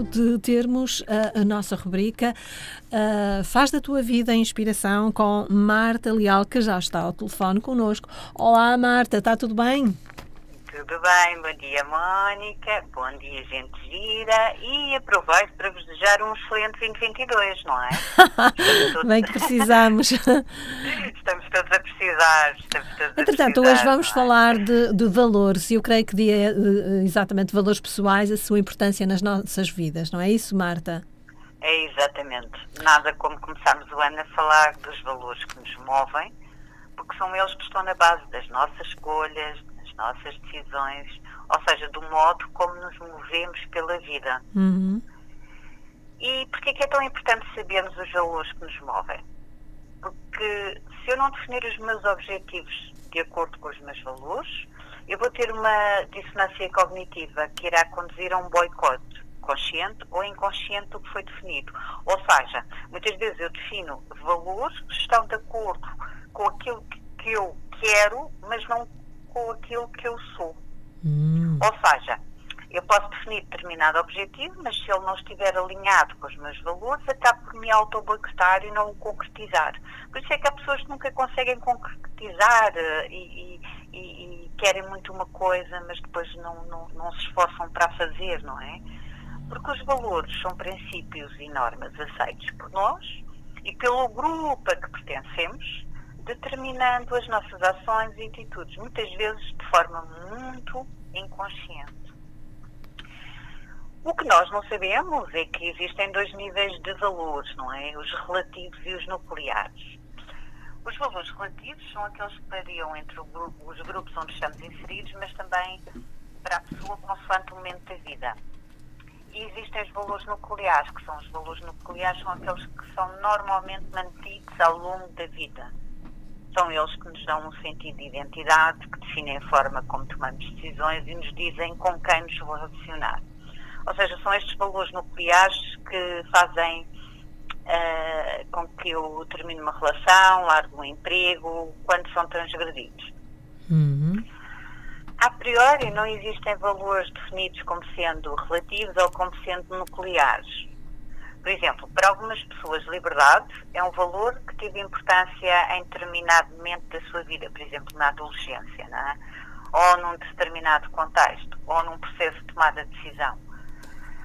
lado de termos a, a nossa rubrica uh, Faz da tua vida inspiração com Marta Leal, que já está ao telefone connosco. Olá, Marta, está tudo bem? Tudo bem, bom dia Mónica, bom dia gente gira e aproveito para vos desejar um excelente 2022, não é? todos... Bem que precisamos. estamos todos a precisar, Entretanto, hoje vamos é? falar de, de, valores e eu creio que de, exatamente valores pessoais, a sua importância nas nossas vidas, não é isso, Marta? É exatamente. Nada como começarmos o ano a falar dos valores que nos movem, porque são eles que estão na base das nossas escolhas, nossas decisões, ou seja, do modo como nos movemos pela vida. Uhum. E porquê que é tão importante sabermos os valores que nos movem? Porque se eu não definir os meus objetivos de acordo com os meus valores, eu vou ter uma dissonância cognitiva que irá conduzir a um boicote consciente ou inconsciente do que foi definido. Ou seja, muitas vezes eu defino valores que estão de acordo com aquilo que eu quero, mas não com aquilo que eu sou. Hum. Ou seja, eu posso definir determinado objetivo, mas se ele não estiver alinhado com os meus valores, acabo por me auto-boicotar e não o concretizar. Por isso é que há pessoas que nunca conseguem concretizar eh, e, e, e querem muito uma coisa, mas depois não, não, não se esforçam para fazer, não é? Porque os valores são princípios e normas aceitos por nós e pelo grupo a que pertencemos determinando as nossas ações e atitudes, muitas vezes de forma muito inconsciente. O que nós não sabemos é que existem dois níveis de valores, não é? Os relativos e os nucleares. Os valores relativos são aqueles que variam entre grupo, os grupos onde estamos inseridos, mas também para a pessoa consoante o momento da vida. E existem os valores nucleares, que são os valores nucleares, são aqueles que são normalmente mantidos ao longo da vida são eles que nos dão um sentido de identidade, que definem a forma como tomamos decisões e nos dizem com quem nos relacionar. Ou seja, são estes valores nucleares que fazem uh, com que eu termine uma relação, largue um emprego, quando são transgredidos. Uhum. A priori, não existem valores definidos como sendo relativos ou como sendo nucleares. Por exemplo, para algumas pessoas, liberdade é um valor que teve importância em determinado momento da sua vida, por exemplo, na adolescência, é? ou num determinado contexto, ou num processo de tomada de decisão.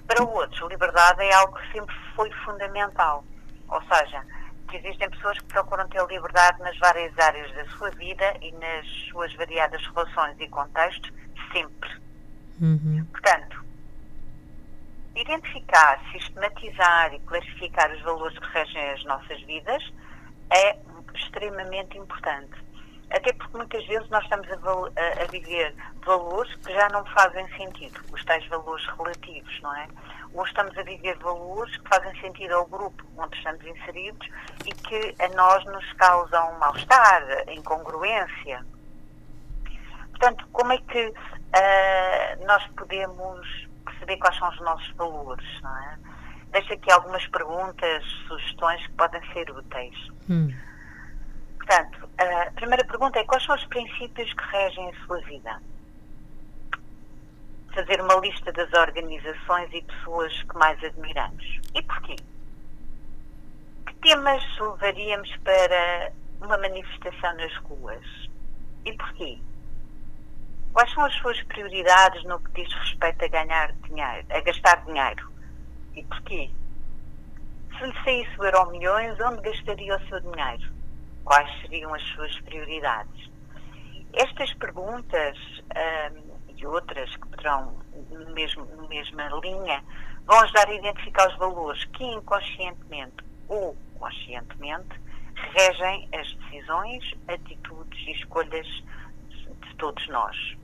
Para outros, liberdade é algo que sempre foi fundamental, ou seja, que existem pessoas que procuram ter liberdade nas várias áreas da sua vida e nas suas variadas relações e contextos, sempre. Uhum. Portanto, identificar, sistematizar e classificar os valores que regem as nossas vidas é extremamente importante. Até porque muitas vezes nós estamos a, a, viver valores que já não fazem sentido, os tais valores relativos, não é? Ou estamos a viver valores que fazem sentido ao grupo onde estamos inseridos e que a nós nos causam mal-estar, incongruência. Portanto, como é que uh, nós podemos perceber quais são os nossos valores, não é? Deixo aqui algumas perguntas, sugestões que podem ser úteis. Hum. Portanto, a primeira pergunta é quais são os princípios que regem a sua vida? Fazer uma lista das organizações e pessoas que mais admiramos. E porquê? Que temas levaríamos para uma manifestação nas ruas? E porquê? Quais são as suas prioridades no que diz respeito a ganhar dinheiro, a gastar dinheiro? E porquê? Se lhe saísse o euro milhões, onde gastaria o seu dinheiro? Quais seriam as suas prioridades? Estas perguntas hum, e outras que poderão, no mesmo, na mesma linha, vão ajudar a identificar os valores que inconscientemente ou conscientemente regem as decisões, atitudes e escolhas de todos nós.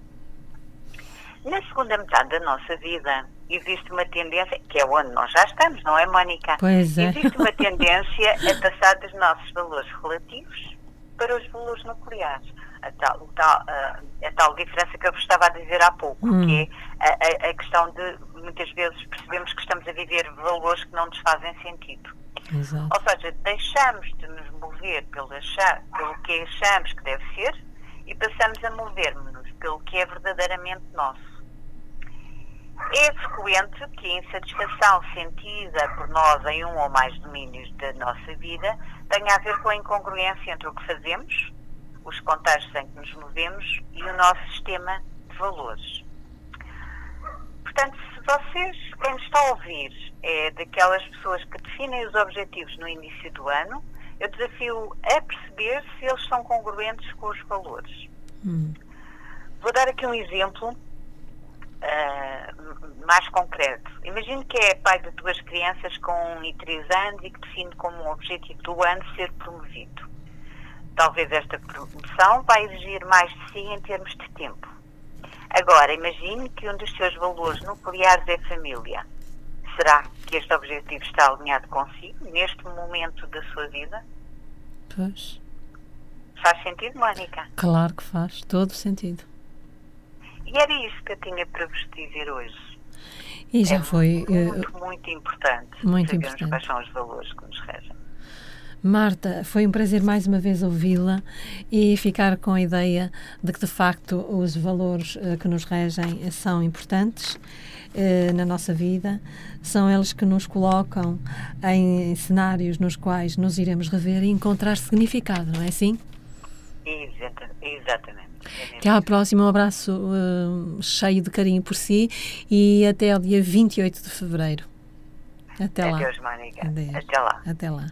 Na segunda metade da nossa vida, existe uma tendência, que é onde nós já estamos, não é, Mónica? Pois é. Existe uma tendência a passar dos nossos valores relativos para os valores nucleares. A tal, tal, a, a tal diferença que eu vos estava a dizer há pouco, hum. que é a, a, a, questão de muitas vezes percebemos que estamos a viver valores que não nos fazem sentido. Exato. Ou seja, deixamos de nos mover pelo, achar, pelo que achamos que deve ser e passamos a mover-nos pelo que é verdadeiramente nosso. É frequente que a insatisfação sentida por nós em um ou mais domínios da nossa vida tenha a ver com a incongruência entre o que fazemos, os contextos em que nos movemos e o nosso sistema de valores. Portanto, se vocês, quem está a ouvir, é daquelas pessoas que definem os objetivos no início do ano, eu desafio a perceber se eles são congruentes com os valores. Hum. Vou dar aqui um exemplo uh, mais concreto. Imagine que é pai de duas crianças com 1 e 3 anos e que define como um objetivo do ano ser promovido. Talvez esta promoção vai exigir mais de si em termos de tempo. Agora, imagine que um dos seus valores nucleares é família. Será que este objetivo está alinhado consigo neste momento da sua vida? Pois. Faz sentido, Mónica? Claro que faz, todo sentido. E era isso que eu tinha para vos dizer hoje. E já é foi. Muito, uh, muito importante muito importante. quais são os valores que nos regem. Marta, foi um prazer mais uma vez ouvi-la e ficar com a ideia de que, de facto, os valores uh, que nos regem são importantes uh, na nossa vida, são eles que nos colocam em cenários nos quais nos iremos rever e encontrar significado, não é assim? exatamente. Até à próxima, um abraço uh, cheio de carinho por si e até ao dia 28 de fevereiro. Até lá. Adeus, Mónica. Até lá. Até lá.